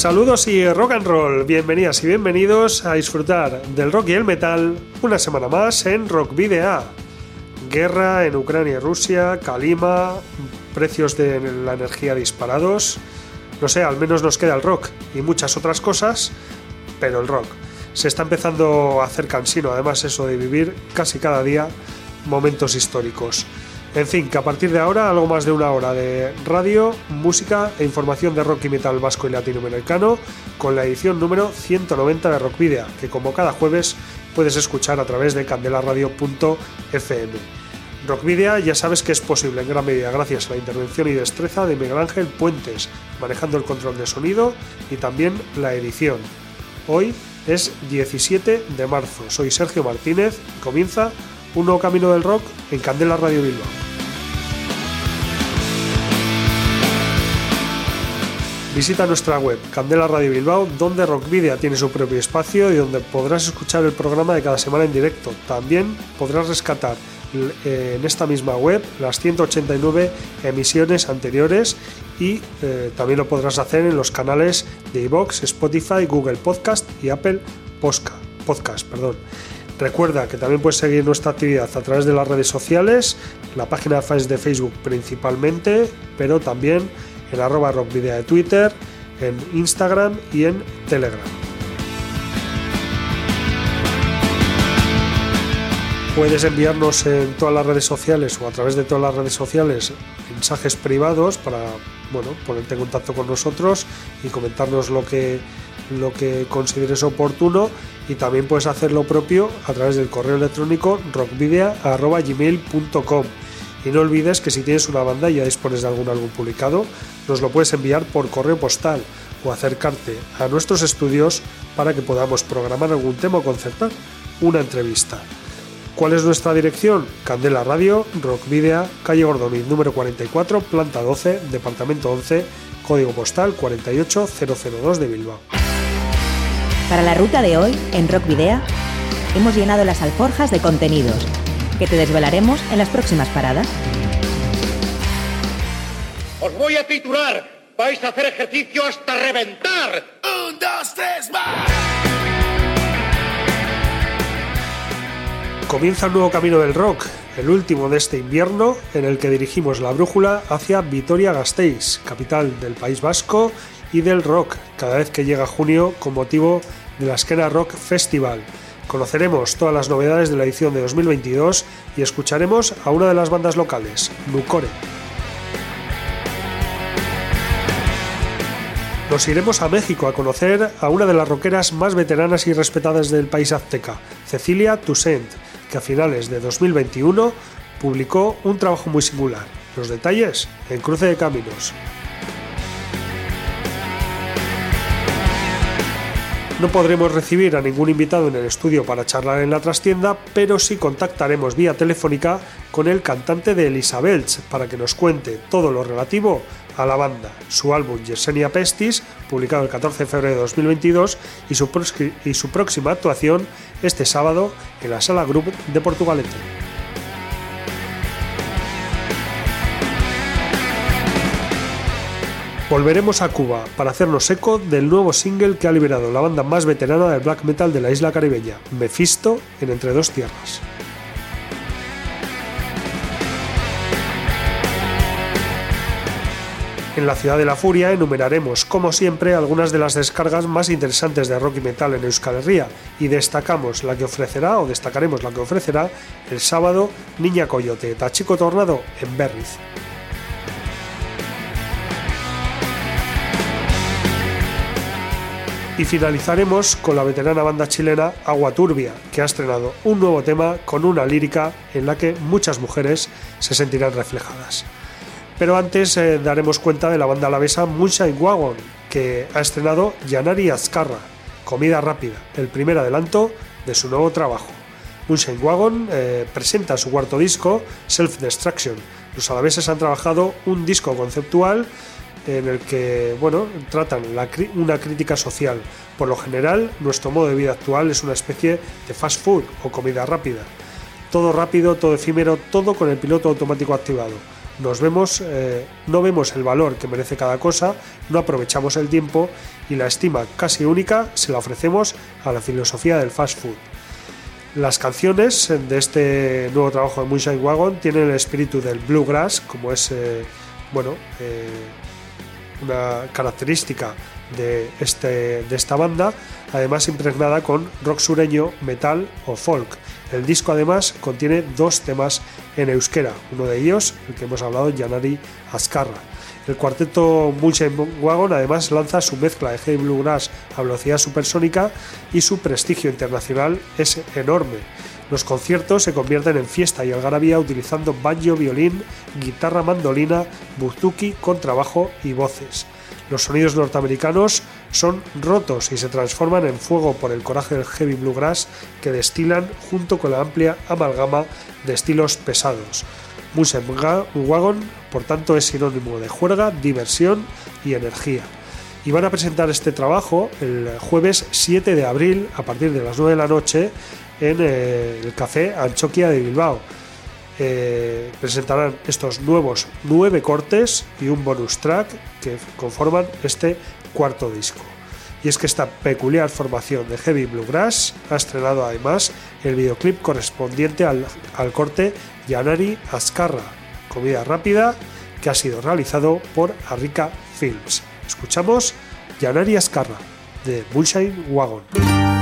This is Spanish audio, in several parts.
Saludos y rock and roll, bienvenidas y bienvenidos a disfrutar del rock y el metal una semana más en Rock Video. Guerra en Ucrania y Rusia, Kalima, precios de la energía disparados. No sé, al menos nos queda el rock y muchas otras cosas, pero el rock. Se está empezando a hacer cansino, además, eso de vivir casi cada día momentos históricos. En fin, que a partir de ahora algo más de una hora de radio, música e información de rock y metal vasco y latinoamericano con la edición número 190 de Rock que como cada jueves puedes escuchar a través de candelaradio.fm. Rock Video ya sabes que es posible en gran medida gracias a la intervención y destreza de Miguel Ángel Puentes, manejando el control de sonido y también la edición. Hoy es 17 de marzo, soy Sergio Martínez y comienza un nuevo camino del rock en Candela Radio Bilbao. Visita nuestra web Candela Radio Bilbao, donde Rock Video tiene su propio espacio y donde podrás escuchar el programa de cada semana en directo. También podrás rescatar eh, en esta misma web las 189 emisiones anteriores y eh, también lo podrás hacer en los canales de iVoox, Spotify, Google Podcast y Apple Podcast. Perdón. Recuerda que también puedes seguir nuestra actividad a través de las redes sociales, la página de fans de Facebook principalmente, pero también en arroba rockvidea de Twitter, en Instagram y en Telegram. Puedes enviarnos en todas las redes sociales o a través de todas las redes sociales mensajes privados para bueno, ponerte en contacto con nosotros y comentarnos lo que, lo que consideres oportuno y también puedes hacer lo propio a través del correo electrónico rockvidea.gmail.com y no olvides que si tienes una banda y ya dispones de algún álbum publicado, nos lo puedes enviar por correo postal o acercarte a nuestros estudios para que podamos programar algún tema o concertar una entrevista. ¿Cuál es nuestra dirección? Candela Radio, Rock Video, calle Gordoniz número 44, planta 12, departamento 11, código postal 48002 de Bilbao. Para la ruta de hoy, en Rock Video, hemos llenado las alforjas de contenidos que te desvelaremos en las próximas paradas. Os voy a titular. Vais a hacer ejercicio hasta reventar. Un, dos, tres, más. Comienza el nuevo camino del rock, el último de este invierno, en el que dirigimos la brújula hacia Vitoria-Gasteiz, capital del País Vasco y del rock, cada vez que llega junio con motivo de la Esquena Rock Festival. Conoceremos todas las novedades de la edición de 2022 y escucharemos a una de las bandas locales, Nucore. Nos iremos a México a conocer a una de las rockeras más veteranas y respetadas del país azteca, Cecilia Toussaint, que a finales de 2021 publicó un trabajo muy singular. Los detalles en Cruce de Caminos. No podremos recibir a ningún invitado en el estudio para charlar en la trastienda, pero sí contactaremos vía telefónica con el cantante de Elisabeth para que nos cuente todo lo relativo a la banda, su álbum Yesenia Pestis, publicado el 14 de febrero de 2022, y su, y su próxima actuación este sábado en la Sala Group de Portugalete. Volveremos a Cuba para hacernos eco del nuevo single que ha liberado la banda más veterana del black metal de la isla caribeña, Mephisto, en Entre Dos Tierras. En la Ciudad de la Furia enumeraremos, como siempre, algunas de las descargas más interesantes de rock y metal en Euskal Herria y destacamos la que ofrecerá o destacaremos la que ofrecerá el sábado Niña Coyote, Tachico Tornado en Berriz. Y finalizaremos con la veterana banda chilena Agua Turbia, que ha estrenado un nuevo tema con una lírica en la que muchas mujeres se sentirán reflejadas. Pero antes eh, daremos cuenta de la banda alavesa Moonshine Wagon, que ha estrenado Yanari Azcarra, Comida Rápida, el primer adelanto de su nuevo trabajo. Moonshine Wagon eh, presenta su cuarto disco, Self Destruction. Los alaveses han trabajado un disco conceptual en el que bueno, tratan una crítica social. Por lo general, nuestro modo de vida actual es una especie de fast food o comida rápida. Todo rápido, todo efímero, todo con el piloto automático activado. Nos vemos, eh, no vemos el valor que merece cada cosa, no aprovechamos el tiempo y la estima casi única se la ofrecemos a la filosofía del fast food. Las canciones de este nuevo trabajo de Moonshine Wagon tienen el espíritu del bluegrass, como es eh, bueno, eh, una característica de, este, de esta banda, además impregnada con rock sureño, metal o folk. El disco además contiene dos temas en euskera, uno de ellos, el que hemos hablado, Yanari Azcarra. El cuarteto Wagon además lanza su mezcla de heavy bluegrass a velocidad supersónica y su prestigio internacional es enorme. Los conciertos se convierten en fiesta y algarabía utilizando banjo, violín, guitarra, mandolina, buzuki, contrabajo y voces. Los sonidos norteamericanos son rotos y se transforman en fuego por el coraje del heavy bluegrass que destilan junto con la amplia amalgama de estilos pesados. Wagon, por tanto, es sinónimo de juerga, diversión y energía. Y van a presentar este trabajo el jueves 7 de abril a partir de las 9 de la noche en el Café Anchoquia de Bilbao. Eh, presentarán estos nuevos nueve cortes y un bonus track que conforman este cuarto disco. Y es que esta peculiar formación de heavy bluegrass ha estrenado además el videoclip correspondiente al, al corte Yanari Azcarra, comida rápida, que ha sido realizado por Arrica Films. Escuchamos Yanari Azcarra de Bullshine Wagon.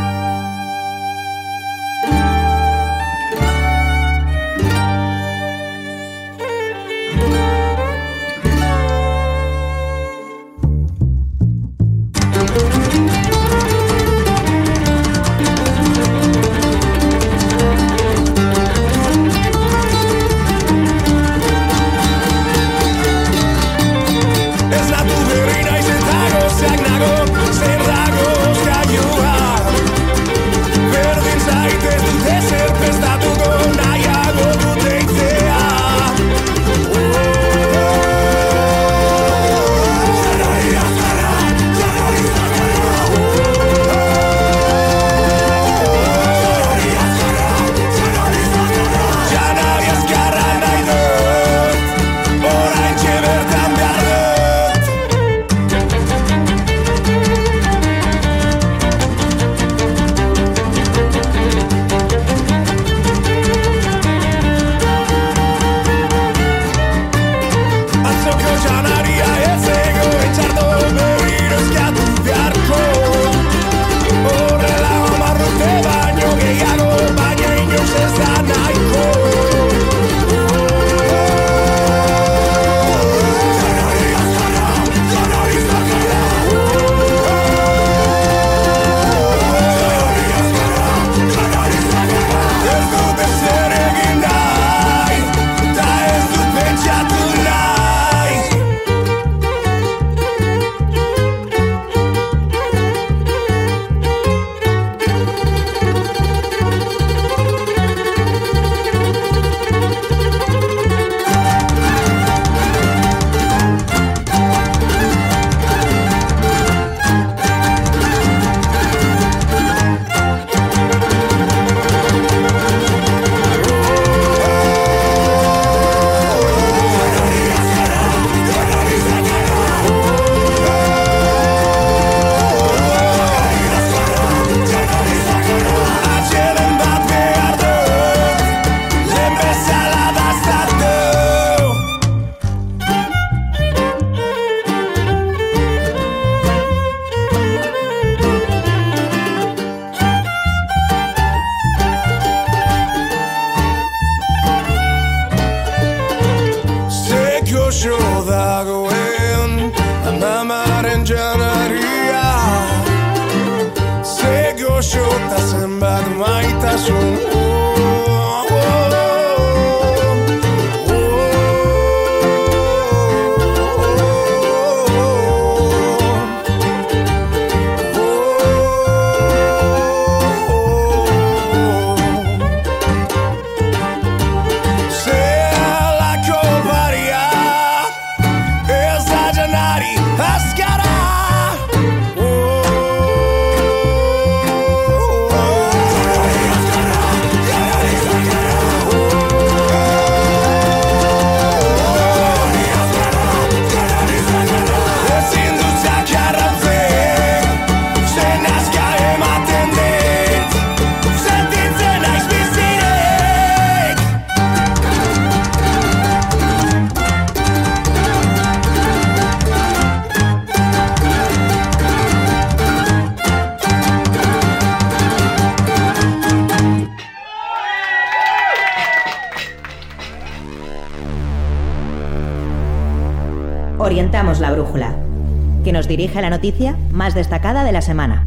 Dirige la noticia más destacada de la semana.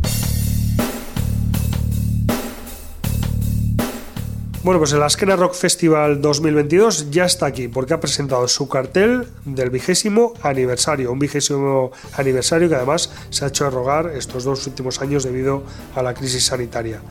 Bueno, pues el Askena Rock Festival 2022 ya está aquí porque ha presentado su cartel del vigésimo aniversario, un vigésimo aniversario que además se ha hecho rogar estos dos últimos años debido a la crisis sanitaria.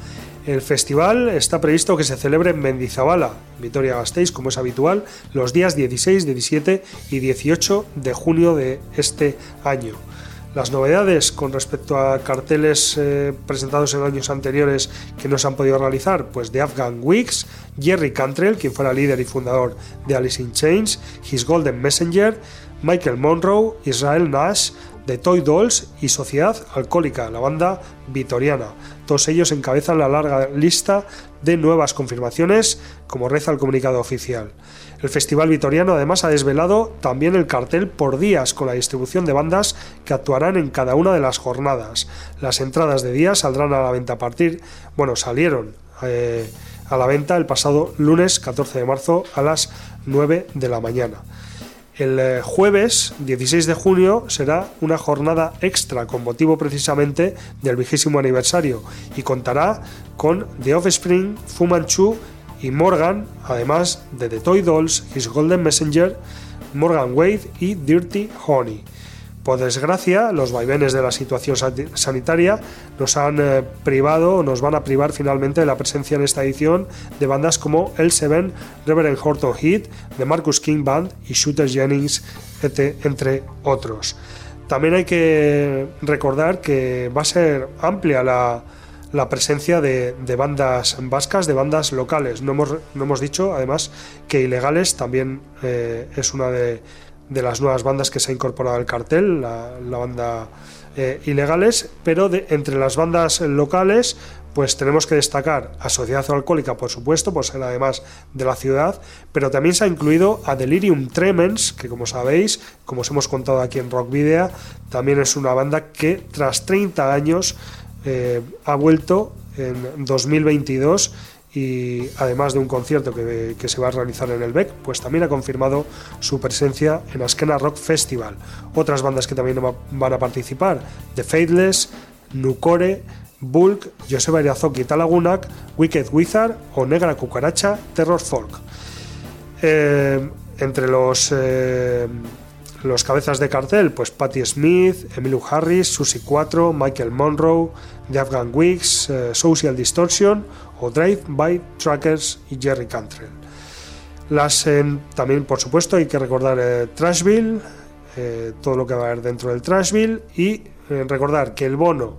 El festival está previsto que se celebre en Mendizabala, Vitoria-Gasteiz, como es habitual, los días 16, 17 y 18 de junio de este año. Las novedades con respecto a carteles eh, presentados en años anteriores que no se han podido realizar, pues de Afghan Weeks, Jerry Cantrell, quien fuera líder y fundador de Alice in Chains, His Golden Messenger, Michael Monroe, Israel Nash, The Toy Dolls y Sociedad Alcohólica, la banda vitoriana. Todos ellos encabezan la larga lista de nuevas confirmaciones, como reza el comunicado oficial. El Festival Vitoriano además ha desvelado también el cartel por días con la distribución de bandas que actuarán en cada una de las jornadas. Las entradas de día saldrán a la venta a partir, bueno, salieron eh, a la venta el pasado lunes 14 de marzo a las 9 de la mañana. El eh, jueves 16 de junio será una jornada extra con motivo precisamente del vigésimo aniversario y contará con The Offspring, Fu Manchu y Morgan, además de The Toy Dolls, His Golden Messenger, Morgan Wade y Dirty Honey. Por desgracia, los vaivenes de la situación sanitaria nos han eh, privado, nos van a privar finalmente de la presencia en esta edición de bandas como El Seven, Reverend Horton Heat, The Marcus King Band y Shooter Jennings, entre otros. También hay que recordar que va a ser amplia la, la presencia de, bandas vascas, de bandas locales. No hemos, no hemos dicho, además, que Ilegales también eh, es una de, las nuevas bandas que se ha incorporado al cartel, la, banda eh, Ilegales, pero de, entre las bandas locales, pues tenemos que destacar a Sociedad Alcohólica, por supuesto, por ser además de la ciudad, pero también se ha incluido a Delirium Tremens, que como sabéis, como os hemos contado aquí en Rock Video, también es una banda que tras 30 años eh, ha vuelto en 2022 y además de un concierto que, se va a realizar en el BEC, pues también ha confirmado su presencia en Askena Rock Festival. Otras bandas que también van a participar, The Faithless, Nucore, Bulk, Joseba Irazoki Talagunak, Wicked Wizard o Negra Cucaracha Terror Folk. Eh, entre los eh, los cabezas de cartel, pues Patti Smith, Emilio Harris, Susie 4, Michael Monroe, The Afghan Wigs, eh, Social Distortion o Drive by Trackers y Jerry Cantrell. Las, también, por supuesto, hay que recordar eh, Trashville, eh, todo lo que va a haber dentro del Trashville y recordar que el bono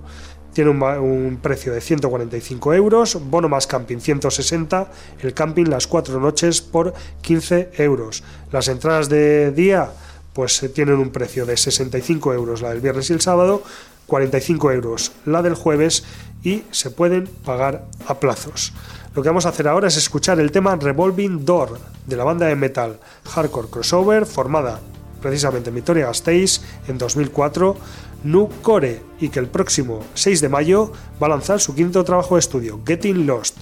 tiene un, un, precio de 145 euros, bono más camping 160, el camping las cuatro noches por 15 euros. Las entradas de día pues eh, tienen un precio de 65 euros la del viernes y el sábado, 45 euros la del jueves y se pueden pagar a plazos. Lo que vamos a hacer ahora es escuchar el tema Revolving Door de la banda de metal hardcore crossover formada precisamente en Victoria Gasteiz en 2004, Nu Core, y que el próximo 6 de mayo va a lanzar su quinto trabajo de estudio, Getting Lost.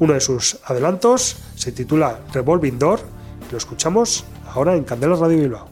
Uno de sus adelantos se titula Revolving Door y lo escuchamos ahora en Candela Radio Bilbao.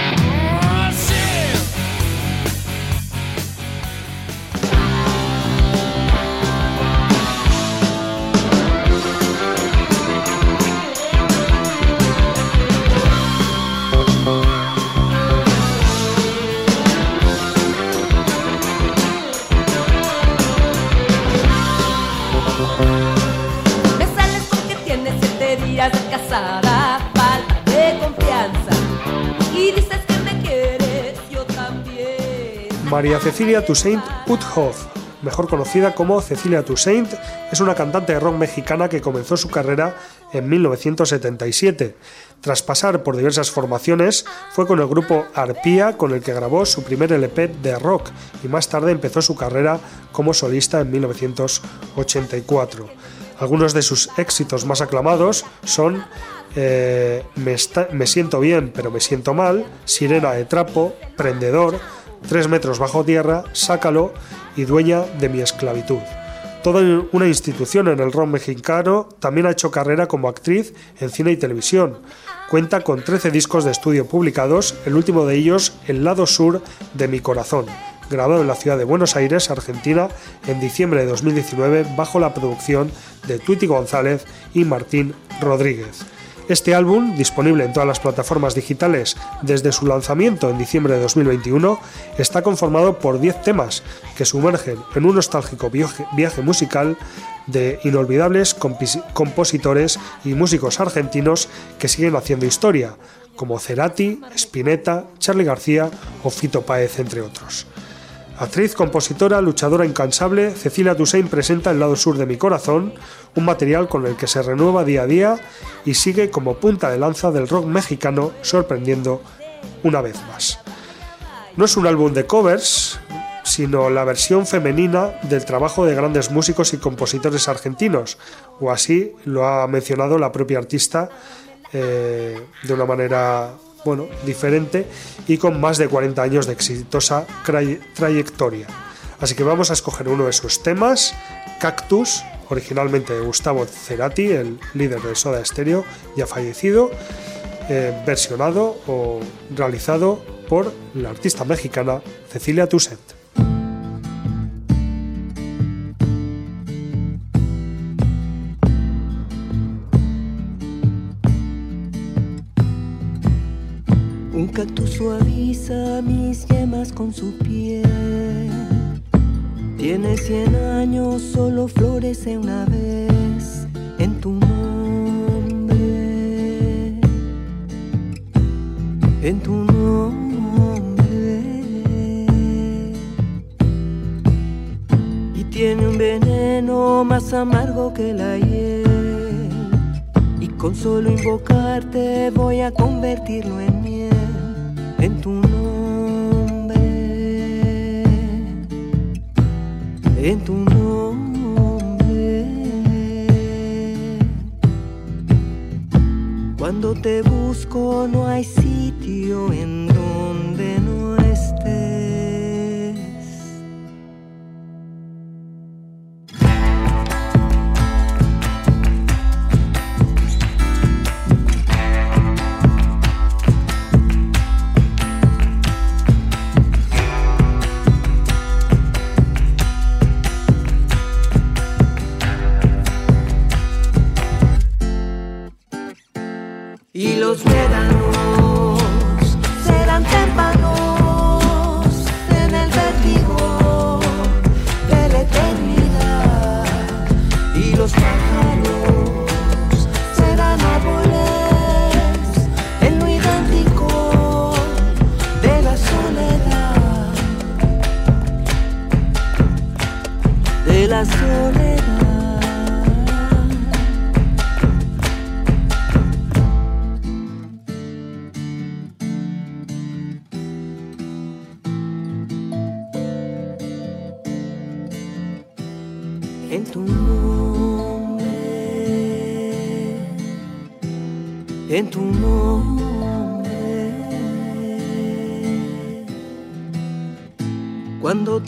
María Cecilia Toussaint Uthoff, mejor conocida como Cecilia Toussaint, es una cantante de rock mexicana que comenzó su carrera en 1977. Tras pasar por diversas formaciones, fue con el grupo Arpía con el que grabó su primer LP de rock y más tarde empezó su carrera como solista en 1984. Algunos de sus éxitos más aclamados son eh, me, me siento bien pero me siento mal, Sirena de trapo, Prendedor, Tres metros bajo tierra, Sácalo y Dueña de mi esclavitud. Toda una institución en el rock mexicano, también ha hecho carrera como actriz en cine y televisión. Cuenta con 13 discos de estudio publicados, el último de ellos El lado sur de mi corazón, grabado en la ciudad de Buenos Aires, Argentina, en diciembre de 2019 bajo la producción de Twitty González y Martín Rodríguez. Este álbum, disponible en todas las plataformas digitales desde su lanzamiento en diciembre de 2021, está conformado por 10 temas que sumergen en un nostálgico viaje musical de inolvidables compositores y músicos argentinos que siguen haciendo historia, como Cerati, Spinetta, Charlie García o Fito Páez, entre otros. Actriz, compositora, luchadora incansable, Cecilia Toussaint presenta El lado sur de mi corazón, un material con el que se renueva día a día y sigue como punta de lanza del rock mexicano, sorprendiendo una vez más. No es un álbum de covers, sino la versión femenina del trabajo de grandes músicos y compositores argentinos, o así lo ha mencionado la propia artista eh, de una manera bueno, diferente y con más de 40 años de exitosa trayectoria. Así que vamos a escoger uno de sus temas, Cactus, originalmente de Gustavo Cerati, el líder de Soda Stereo, ya fallecido, eh, versionado o realizado por la artista mexicana Cecilia Toussaint. Cactus suaviza mis yemas con su piel. Tiene cien años, solo florece una vez en tu nombre. En tu nombre. Y tiene un veneno más amargo que la hiel. Y con solo invocarte voy a convertirlo en miel en tu nombre, en tu nombre. Cuando te busco no hay sitio en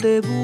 te busco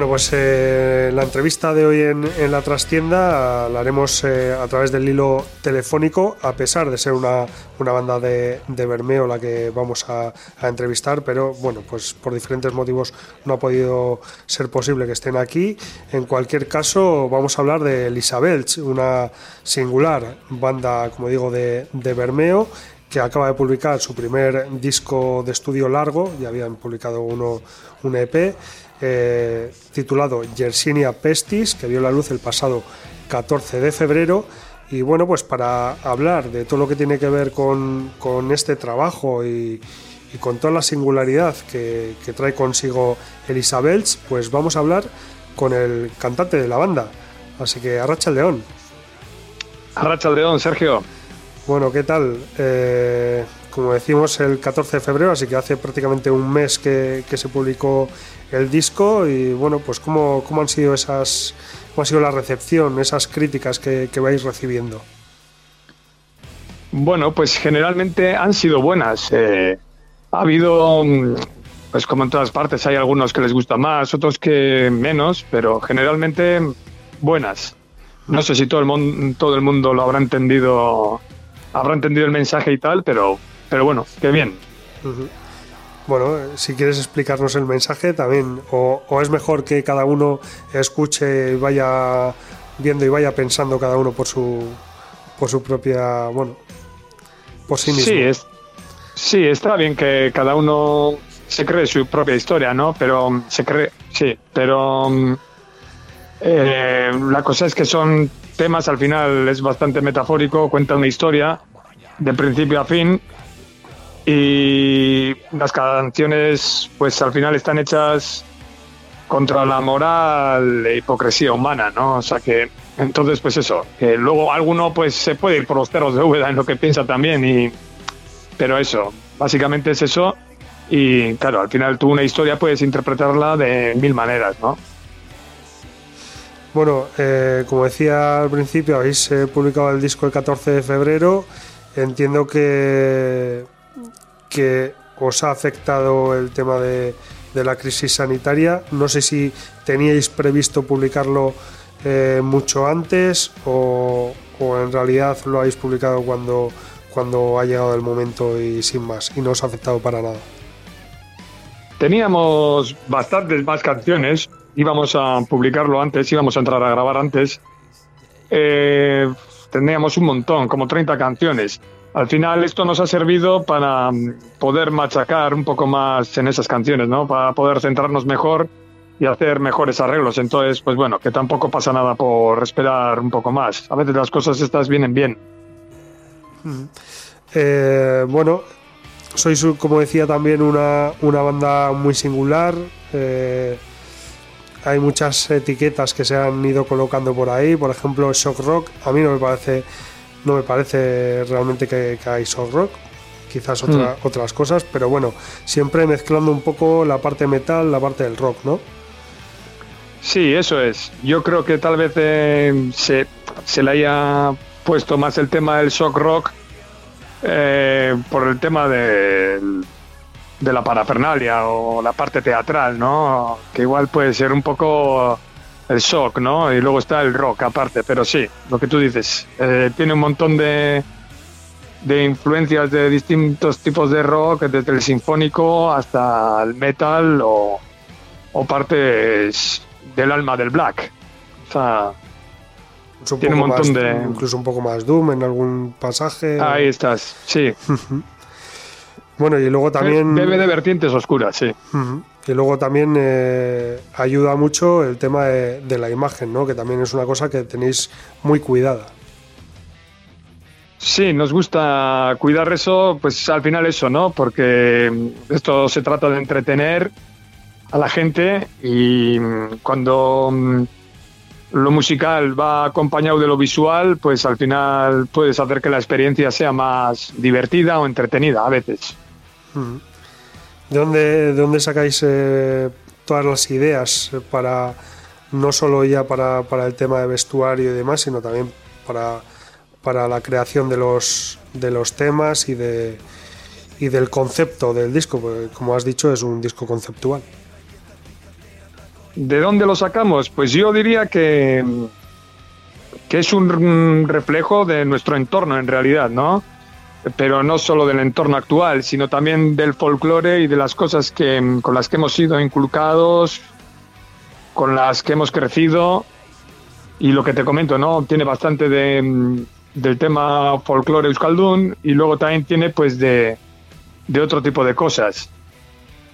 Bueno, pues eh, la entrevista de hoy en, la trastienda la haremos eh, a través del hilo telefónico, a pesar de ser una, banda de, de, Bermeo la que vamos a, entrevistar, pero bueno, pues por diferentes motivos no ha podido ser posible que estén aquí. En cualquier caso, vamos a hablar de Elisabeth, una singular banda, como digo, de, de Bermeo que acaba de publicar su primer disco de estudio largo, ya habían publicado uno, un EP, eh, titulado Yersinia pestis, que vio la luz el pasado 14 de febrero. Y bueno, pues para hablar de todo lo que tiene que ver con, este trabajo y, con toda la singularidad que, trae consigo Elizabeth, pues vamos a hablar con el cantante de la banda. Así que arracha el león. Arracha el león, Sergio. Bueno, ¿qué tal? Eh, como decimos, el 14 de febrero, así que hace prácticamente un mes que, se publicó el disco y bueno, pues cómo, cómo han sido esas, cómo ha sido la recepción, esas críticas que, vais recibiendo. Bueno, pues generalmente han sido buenas. Eh, ha habido, pues como en todas partes, hay algunos que les gusta más, otros que menos, pero generalmente buenas. No sé si todo el mundo, todo el mundo lo habrá entendido, habrá entendido el mensaje y tal, pero, pero bueno, qué bien. Bueno, si quieres explicarnos el mensaje también, o, es mejor que cada uno escuche y vaya viendo y vaya pensando cada uno por su, por su propia, bueno, por sí mismo. Sí, es, sí, está bien que cada uno se cree su propia historia, ¿no? Pero se cree, sí, pero eh, la cosa es que son temas, al final es bastante metafórico, cuenta una historia de principio a fin y las canciones pues al final están hechas contra la moral e hipocresía humana, ¿no? O sea que entonces pues eso, que luego alguno pues se puede ir por los cerros de Úbeda en lo que piensa también y pero eso, básicamente es eso y claro, al final tú una historia puedes interpretarla de mil maneras, ¿no? Bueno, eh, como decía al principio, habéis eh, publicado el disco el 14 de febrero. Entiendo que que os ha afectado el tema de, la crisis sanitaria. No sé si teníais previsto publicarlo eh, mucho antes o, en realidad lo habéis publicado cuando, cuando ha llegado el momento y sin más, y no os ha afectado para nada. Teníamos bastantes más canciones, íbamos a publicarlo antes, íbamos a entrar a grabar antes. Eh, teníamos un montón, como 30 canciones al final esto nos ha servido para mm, poder machacar un poco más en esas canciones, ¿no? Para poder centrarnos mejor y hacer mejores arreglos. Entonces, pues bueno, que tampoco pasa nada por esperar un poco más. A veces las cosas estas vienen bien. Eh, bueno, sois, como decía también, una, una banda muy singular. eh, hay muchas etiquetas que se han ido colocando por ahí. Por ejemplo, shock rock. A mí no me parece, no me parece realmente que, que hay shock rock. Quizás otra- otras cosas, pero bueno, siempre mezclando un poco la parte metal, la parte del rock, ¿no? Sí, eso es. Yo creo que tal vez eh, se, se le haya puesto más el tema del shock rock eh, por el tema del- de la parafernalia o la parte teatral, ¿no? Que igual puede ser un poco el shock, ¿no? Y luego está el rock aparte, pero sí, lo que tú dices, eh, tiene un montón de, de influencias de distintos tipos de rock, desde el sinfónico hasta el metal o, o partes del alma del black. O sea, un Tiene un montón más- de- Incluso un poco más Doom en algún pasaje. ahí estás, sí. Bueno, y luego también. Debe de vertientes oscuras, sí. Y luego también eh, ayuda mucho el tema de, de la imagen, ¿no? Que también es una cosa que tenéis muy cuidada. Sí, nos gusta cuidar eso, pues al final eso, ¿no? Porque mm, esto se trata de entretener a la gente y mm, cuando mm, lo musical va acompañado de lo visual, pues al final puedes hacer que la experiencia sea más divertida o entretenida a veces. Ujú. ¿De dónde, de dónde sacáis eh, todas las ideas eh, para no solo ya para, para el tema de vestuario y demás, sino también para, para la creación de los, de los temas y, de, y del concepto del disco? Porque, como has dicho, es un disco conceptual. ¿De dónde lo sacamos? Pues yo diría que, que es un reflejo de nuestro entorno en realidad, ¿no? Pero no solo del entorno actual, sino también del folclore y de las cosas que, con las que hemos sido inculcados, con las que hemos crecido. Y lo que te comento, ¿no? Tiene bastante de, del tema folclore euskaldun y luego también tiene pues de, de otro tipo de cosas.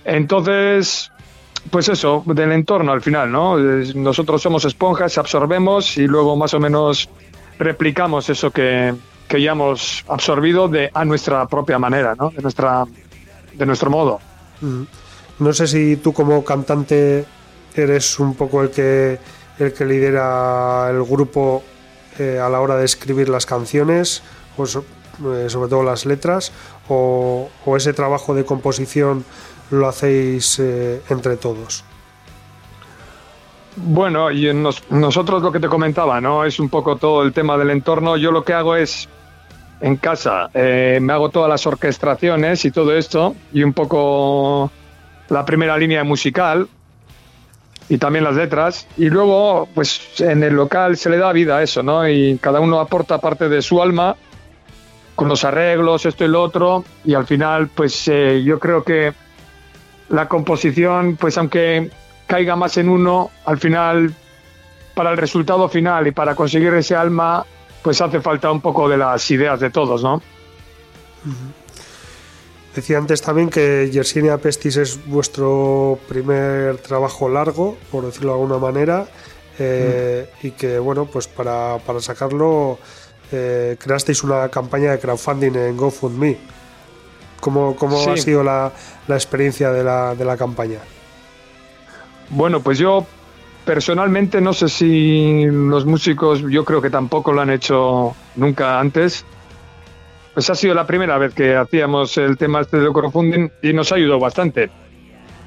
Entonces, pues eso, del entorno al final, ¿no? Nosotros somos esponjas, absorbemos y luego más o menos replicamos eso que, que ya hemos absorbido de, a nuestra propia manera, ¿no? De, nuestra, de nuestro modo. Ujú. No sé si tú como cantante eres un poco el que el que lidera el grupo eh, a la hora de escribir las canciones, o eh, sobre todo las letras, o, o ese trabajo de composición lo hacéis eh, entre todos. Bueno, y nos- nosotros lo que te comentaba, ¿no? Es un poco todo el tema del entorno. Yo lo que hago es, en casa, eh, me hago todas las orquestaciones y todo esto, y un poco la primera línea musical, y también las letras. Y luego, pues en el local se le da vida a eso, ¿no? Y cada uno aporta parte de su alma con los arreglos, esto y lo otro, y al final, pues eh, yo creo que la composición, pues aunque caiga más en uno, al final, para el resultado final y para conseguir ese alma, pues hace falta un poco de las ideas de todos, ¿no? Decía antes también que Yersinia Pestis es vuestro primer trabajo largo, por decirlo de alguna manera, eh, y que, bueno, pues para, para sacarlo eh, creasteis una campaña de crowdfunding en GoFundMe. ¿Cómo, cómo Sí. ha sido la, la experiencia de la, de la campaña? Bueno, pues yo personalmente no sé si los músicos, yo creo que tampoco lo han hecho nunca antes. Pues ha sido la primera vez que hacíamos el tema este del crowdfunding y nos ayudó bastante.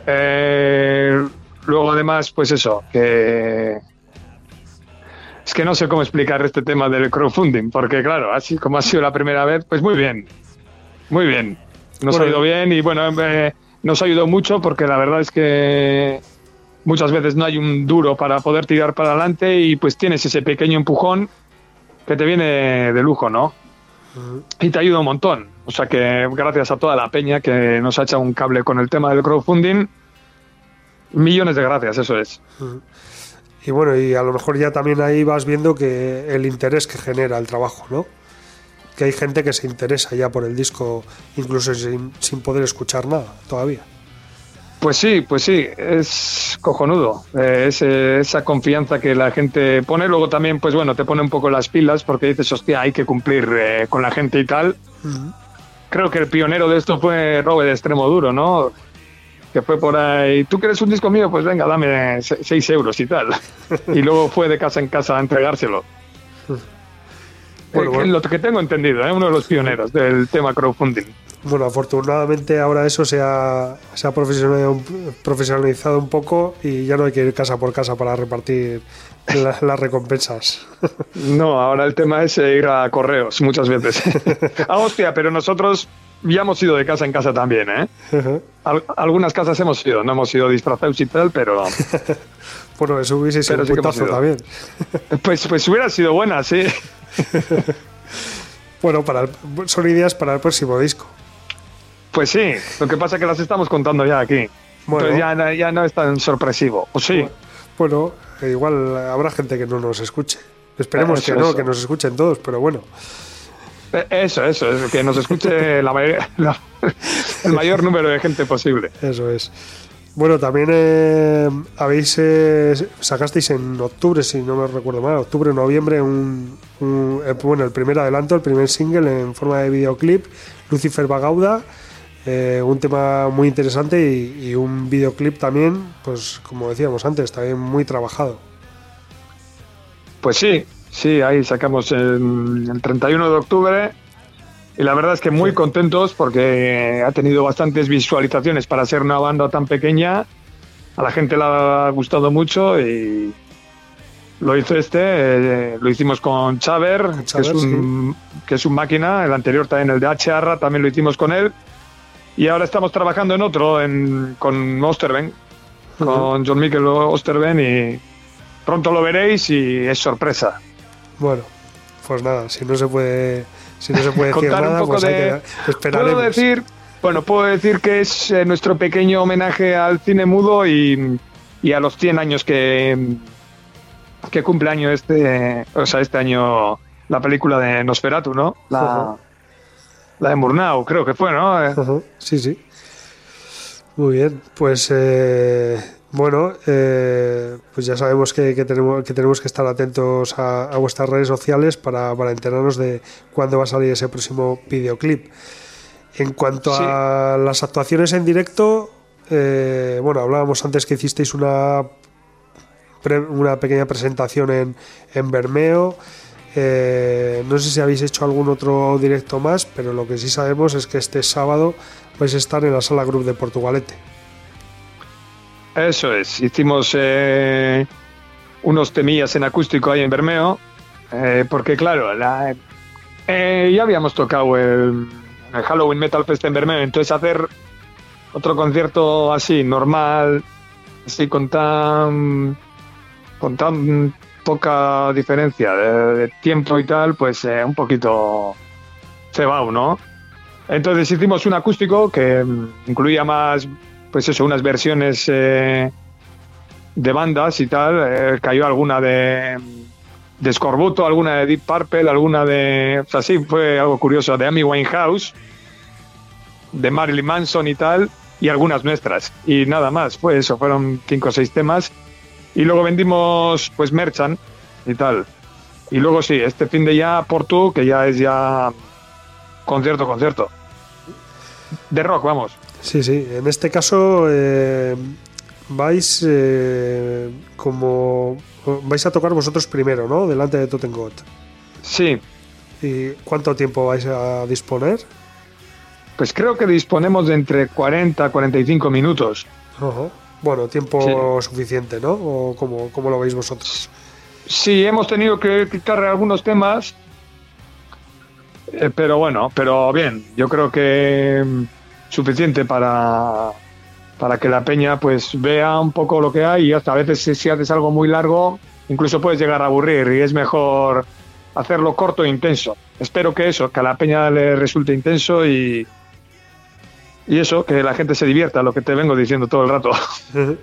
Eh, luego además, pues eso, que es que no sé cómo explicar este tema del crowdfunding, porque claro, así como ha sido la primera vez, pues muy bien, muy bien. Nos Bueno, ha ido bien y bueno, eh, nos ayudó mucho porque la verdad es que muchas veces no hay un duro para poder tirar para adelante y pues tienes ese pequeño empujón que te viene de lujo, ¿no? Y te ayuda un montón. O sea que gracias a toda la peña que nos ha echado un cable con el tema del crowdfunding, millones de gracias, eso es. Y bueno, y a lo mejor ya también ahí vas viendo que el interés que genera el trabajo, ¿no? Que hay gente que se interesa ya por el disco, incluso sin, sin poder escuchar nada todavía. Pues sí, pues sí, es cojonudo. Eh, ese- esa confianza que la gente pone, luego también, pues bueno, te pone un poco las pilas porque dices, hostia, hay que cumplir eh, con la gente y tal. creo que el pionero de esto fue Robe de Extremo Duro, ¿no? Que fue por ahí, ¿tú quieres un disco mío? Pues venga, dame 6 euros y tal. y luego fue de casa en casa a entregárselo. Bueno, Lo que tengo entendido, ¿eh? uno de los pioneros del tema crowdfunding. Bueno, afortunadamente ahora eso se ha, se ha profesionalizado un poco y ya no hay que ir casa por casa para repartir las recompensas. No, ahora el tema es ir a correos muchas veces. ah, hostia, pero nosotros ya hemos ido de casa en casa también, ¿eh? algunas casas hemos ido, no hemos ido disfrazados y tal, pero... bueno, eso hubiese sido un también. pues, pues hubiera sido buena, sí. bueno, para son ideas para el próximo disco. Pues sí, lo que pasa es que las estamos contando ya aquí. Bueno, ya, ya no es tan sorpresivo, ¿o sí? Bueno, igual habrá gente que no nos escuche. Esperemos que no, que nos escuchen todos, pero bueno. Eh, eso, eso, que nos escuche la el mayor número de gente posible. Eso es. Bueno, también eh, habéis eh, sacasteis en octubre, si no me recuerdo mal, octubre, noviembre, un, bueno, el primer adelanto, el primer single en forma de videoclip, Lucifer Bagauda, eh, un tema muy interesante y, un videoclip también, pues como decíamos antes, también muy trabajado. Pues sí, sí, ahí sacamos el, 31 de octubre y la verdad es que muy contentos porque ha tenido bastantes visualizaciones para ser una banda tan pequeña. A la gente le ha gustado mucho y lo hizo este, eh, lo hicimos con Chaver, que, es un, que es un máquina, el anterior también, el de HR, también lo hicimos con él. Y ahora estamos trabajando en otro, en, con Osterben, con John Michael Osterben, y pronto lo veréis y es sorpresa. Bueno, pues nada, si no se puede, si no se puede decir nada, pues de, Puedo decir, bueno, puedo decir que es eh, nuestro pequeño homenaje al cine mudo y, y, a los 100 años que, que cumple año este, o sea, este año la película de Nosferatu, ¿no? La, la de Murnau, creo que fue, ¿no? Sí, sí. Muy bien, pues eh, bueno, eh, pues ya sabemos que, tenemos, que tenemos que estar atentos a, vuestras redes sociales para, enterarnos de cuándo va a salir ese próximo videoclip. En cuanto a las actuaciones en directo, eh, bueno, hablábamos antes que hicisteis una, una pequeña presentación en, en Bermeo. Eh, no sé si habéis hecho algún otro directo más, pero lo que sí sabemos es que este sábado vais a estar en la sala Group de Portugalete. Eso es, hicimos eh, unos temillas en acústico ahí en Bermeo, eh, porque claro, ya habíamos tocado el, Halloween Metal Fest en Bermeo, entonces hacer otro concierto así, normal, así con tan, con tan poca diferencia de, tiempo y tal, pues eh, un poquito cebado, ¿no? Entonces hicimos un acústico que mm, incluía más, pues eso, unas versiones eh, de bandas y tal. Eh, cayó alguna de, de Scorbuto, alguna de Deep Purple, alguna de. O sea, sí, fue algo curioso, de Amy Winehouse, de Marilyn Manson y tal, y algunas nuestras. Y nada más, fue eso, fueron cinco o seis temas y luego vendimos pues Merchant y tal. Y luego sí, este fin de ya Porto, que ya es ya concierto, concierto. De rock, vamos. Sí, sí. En este caso eh, vais eh, como vais a tocar vosotros primero, ¿no? Delante de Totengot. Sí. ¿Y cuánto tiempo vais a disponer? Pues creo que disponemos de entre 40 a 45 minutos. Bueno, tiempo suficiente, ¿no? ¿O cómo, lo veis vosotros? Sí, hemos tenido que quitar algunos temas, eh, pero bueno, pero bien, yo creo que mm, suficiente para, para que la peña pues vea un poco lo que hay y hasta a veces si, si haces algo muy largo, incluso puedes llegar a aburrir y es mejor hacerlo corto e intenso. Espero que eso, que a la peña le resulte intenso y, y eso, que la gente se divierta, lo que te vengo diciendo todo el rato.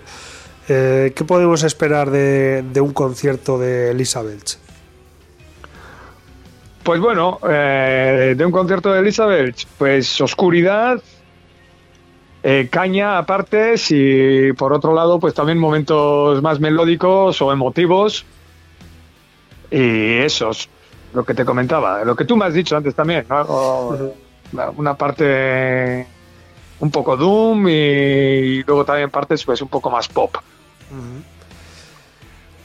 Eh, ¿Qué podemos esperar de, un concierto de Elizabeth? Pues bueno, eh, de un concierto de Elizabeth, pues oscuridad, eh, caña aparte y por otro lado, pues también momentos más melódicos o emotivos. Y esos, lo que te comentaba, lo que tú me has dicho antes también, una parte un poco Doom y luego también partes pues un poco más pop.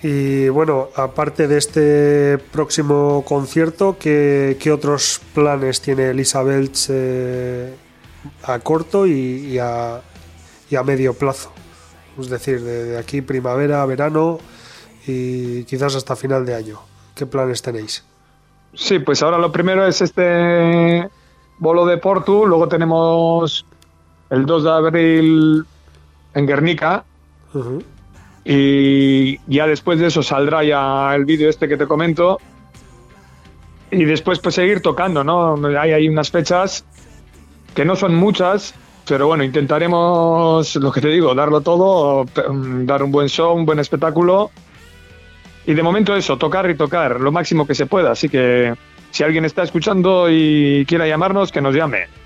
Y bueno, aparte de este próximo concierto, ¿qué, otros planes tiene Elizabeth eh, a corto y, a, medio plazo? Es decir, de, aquí primavera, verano y quizás hasta final de año. ¿Qué planes tenéis? Sí, pues ahora lo primero es este bolo de Portu, luego tenemos el 2 de abril en Guernica. Y ya después de eso saldrá ya el vídeo este que te comento. Y después pues seguir tocando, ¿no? Hay, hay unas fechas que no son muchas, pero bueno, intentaremos, lo que te digo, darlo todo, dar un buen show, un buen espectáculo. Y de momento eso, tocar y tocar, lo máximo que se pueda. Así que si alguien está escuchando y quiera llamarnos, que nos llame.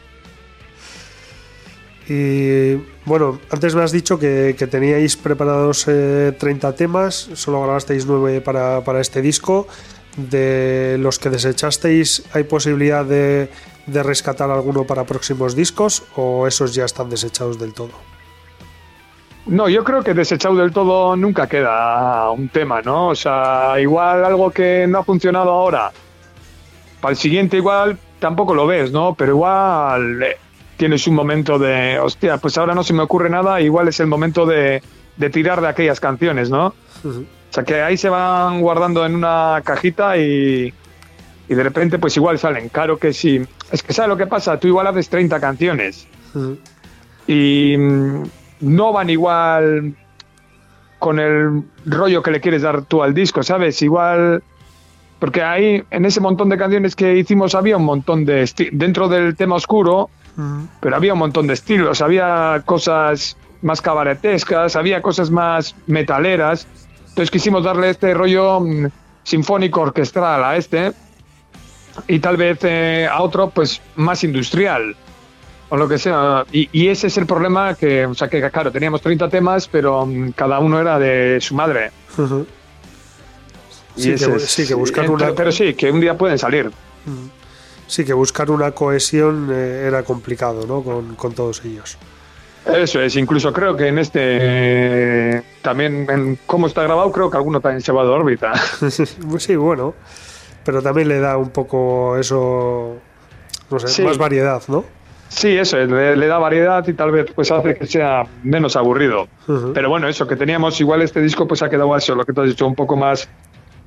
Y bueno, antes me has dicho que, teníais preparados 30 eh, temas, solo grabasteis 9 para, para, este disco. De los que desechasteis, ¿hay posibilidad de, de rescatar alguno para próximos discos o esos ya están desechados del todo? No, yo creo que desechado del todo nunca queda un tema, ¿no? O sea, igual algo que no ha funcionado ahora, para el siguiente igual tampoco lo ves, ¿no? Pero igual eh, tienes un momento de, hostia, pues ahora no se me ocurre nada, igual es el momento de, tirar de aquellas canciones, ¿no? O sea, que ahí se van guardando en una cajita y, y de repente pues igual salen. Claro que sí. Es que ¿sabes lo que pasa? Tú igual haces 30 canciones y mm, no van igual con el rollo que le quieres dar tú al disco, ¿sabes? Igual porque ahí en ese montón de canciones que hicimos había un montón de dentro del tema oscuro pero había un montón de estilos, había cosas más cabaretescas, había cosas más metaleras. Entonces quisimos darle este rollo mm, sinfónico orquestral a este y tal vez eh, a otro pues más industrial o lo que sea. Y, ese es el problema que, o sea, que claro, teníamos 30 temas, pero mm, cada uno era de su madre. sí, que, sí, que buscar una... Pero sí, que un día pueden salir. Sí, que buscar una cohesión eh, era complicado, ¿no? Con, todos ellos. Eso es, incluso creo que en este también en cómo está grabado, creo que alguno también se va de órbita. sí, bueno, pero también le da un poco eso, no sé, más variedad, ¿no? Sí, eso, le, da variedad y tal vez pues hace que sea menos aburrido. Pero bueno, eso, que teníamos igual este disco pues ha quedado eso, lo que tú has dicho, un poco más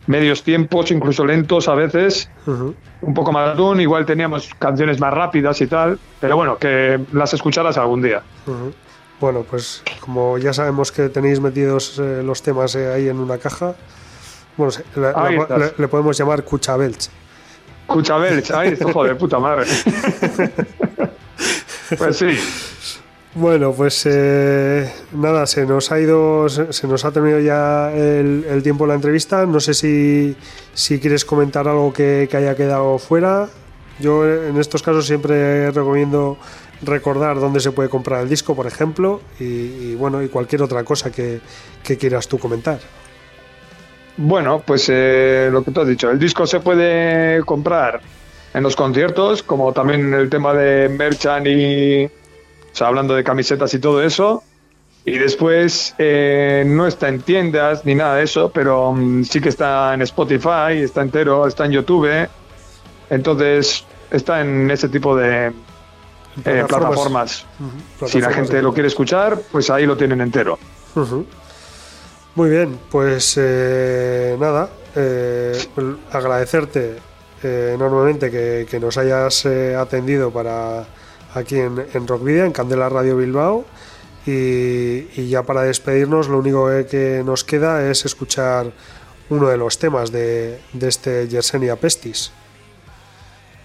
medios tiempos, incluso lentos a veces, un poco más dun, igual teníamos canciones más rápidas y tal, pero bueno, que las escucharas algún día. Bueno, pues como ya sabemos que tenéis metidos eh, los temas eh, ahí en una caja, bueno, le, podemos llamar Cuchabelch. Cuchabelch, ay, esto de puta madre. pues sí. Bueno, pues eh, nada, se nos ha ido, se, nos ha terminado ya el, tiempo de la entrevista. No sé si, quieres comentar algo que, haya quedado fuera. Yo en estos casos siempre recomiendo recordar dónde se puede comprar el disco, por ejemplo, y, bueno, y cualquier otra cosa que, quieras tú comentar. Bueno, pues eh, lo que tú has dicho, el disco se puede comprar en los conciertos, como también el tema de Merchan y sea, hablando de camisetas y todo eso. Y después eh, no está en tiendas ni nada de eso, pero mm, sí que está en Spotify, está entero, está en YouTube. Entonces está en ese tipo de eh, plataformas. si la gente lo quiere escuchar, pues ahí lo tienen entero. Muy bien, pues eh, nada, agradecerte enormemente que, que, nos hayas atendido para aquí en, en Rock Video, en Candela Radio Bilbao. Y, ya para despedirnos, lo único que nos queda es escuchar uno de los temas de, este Yersenia Pestis.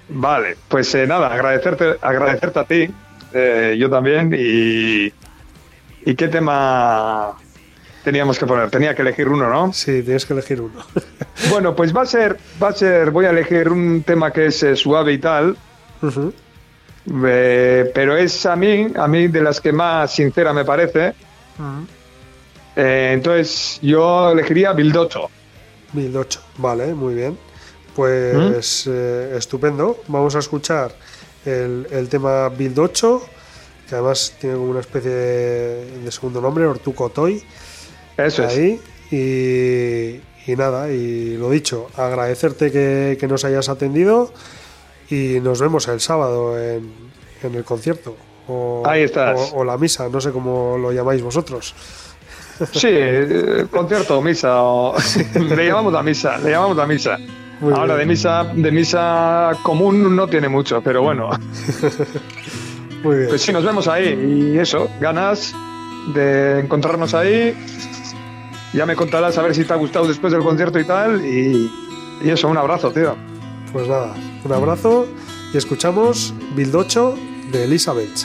Vale, pues eh, nada, agradecerte, agradecerte a ti, eh, yo también. Y, ¿Y qué tema teníamos que poner? Tenía que elegir uno, ¿no? Sí, tienes que elegir uno. bueno, pues va a ser, va a ser, voy a elegir un tema que es eh, suave y tal. Eh, pero es a mí, a mí de las que más sincera me parece. Eh, entonces yo elegiría Bildocho. Bildocho, vale, muy bien. Pues ¿Mm? eh, estupendo. Vamos a escuchar el, el tema Build 8, que además tiene como una especie de, de segundo nombre, Ortuco Toy. Eso es. Y, y nada, y lo dicho, agradecerte que, que nos hayas atendido y nos vemos el sábado en, en el concierto. O, Ahí estás. O, o la misa, no sé cómo lo llamáis vosotros. Sí, concierto, misa. o- le llamamos la misa, le llamamos la misa. Muy Ahora de misa, de misa común no tiene mucho, pero bueno. Muy bien. Pues sí, nos vemos ahí. Y eso, ganas de encontrarnos ahí. Ya me contarás a ver si te ha gustado después del concierto y tal. Y, y eso, un abrazo, tío. Pues nada, un abrazo y escuchamos 8 de Elizabeth.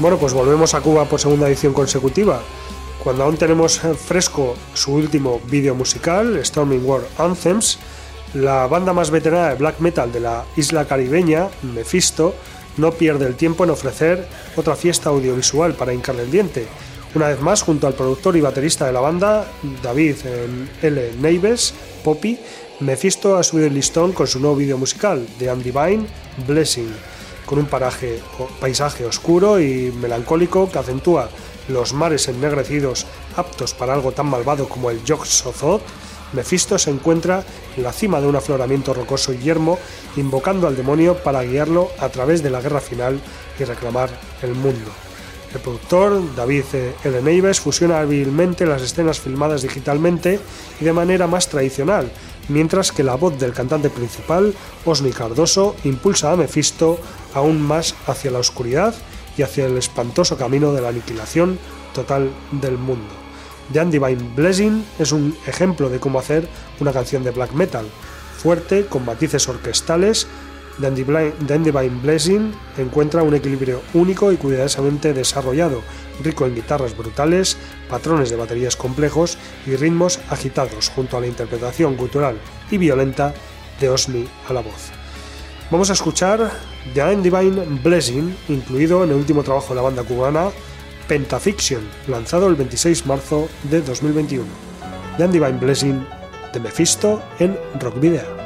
Bueno, pues volvemos a Cuba por segunda edición consecutiva, cuando aún tenemos fresco su último vídeo musical, Storming War Anthems, la banda más veterana de black metal de la isla caribeña, Mephisto, no pierde el tiempo en ofrecer otra fiesta audiovisual para hincarle el diente. Una vez más, junto al productor y baterista de la banda, David L. Neives, Poppy, Mephisto ha subido el listón con su nuevo vídeo musical, The Undivine Blessing con un paraje, paisaje oscuro y melancólico que acentúa los mares ennegrecidos aptos para algo tan malvado como el Yog-Sothoth, Mephisto se encuentra en la cima de un afloramiento rocoso y yermo, invocando al demonio para guiarlo a través de la guerra final y reclamar el mundo. El productor, David L. Neives, fusiona hábilmente las escenas filmadas digitalmente y de manera más tradicional, mientras que la voz del cantante principal, Osni Cardoso, impulsa a Mephisto aún más hacia la oscuridad y hacia el espantoso camino de la aniquilación total del mundo. The Divine Blessing es un ejemplo de cómo hacer una canción de black metal, fuerte, con matices orquestales. The Divine Blessing encuentra un equilibrio único y cuidadosamente desarrollado, rico en guitarras brutales, patrones de baterías complejos y ritmos agitados, junto a la interpretación cultural y violenta de Osni a la voz. Vamos a escuchar The Divine Blessing, incluido en el último trabajo de la banda cubana Pentafiction, lanzado el 26 de marzo de 2021. The Divine Blessing de Mephisto en Rock Video.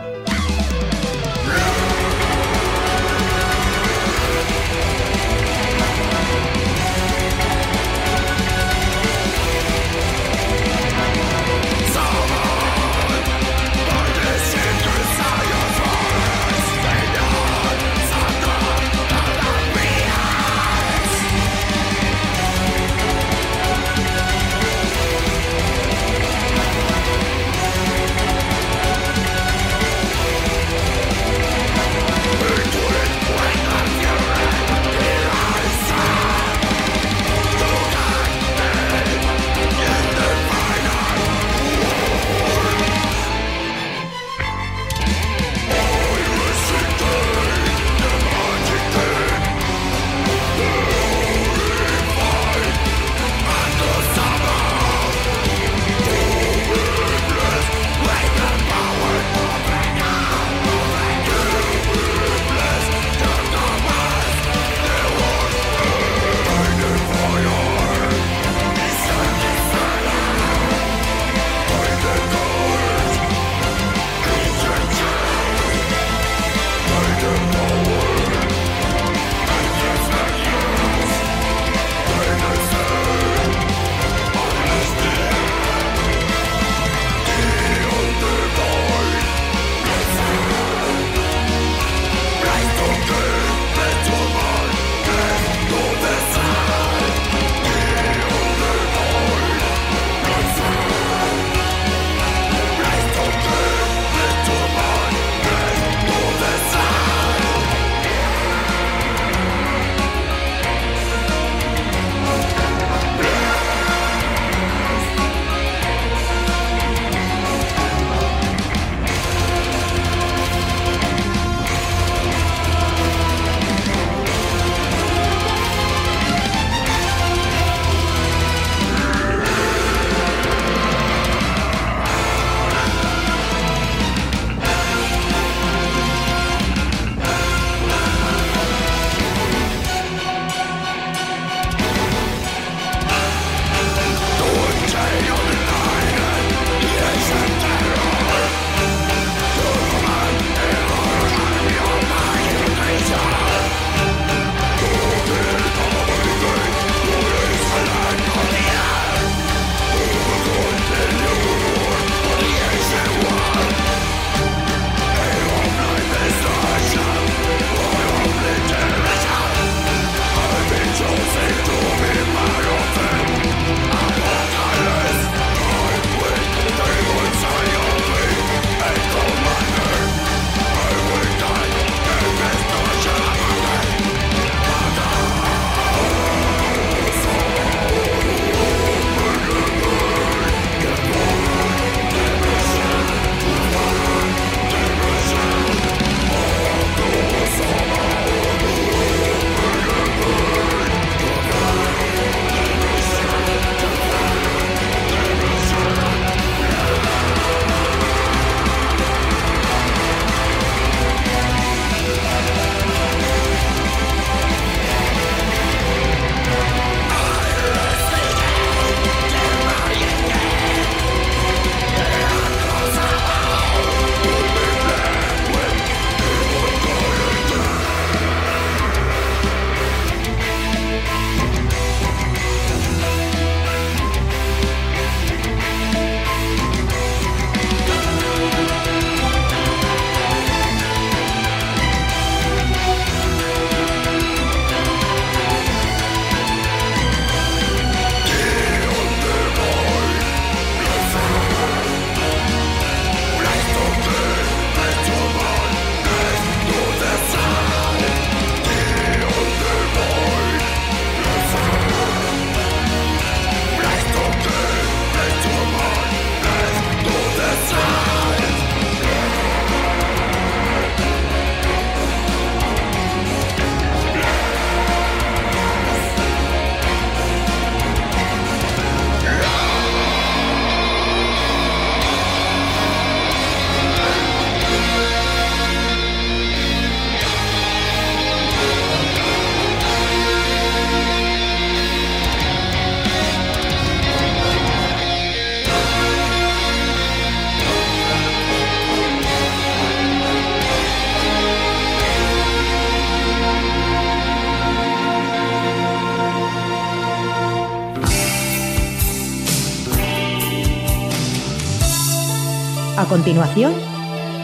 Continuación,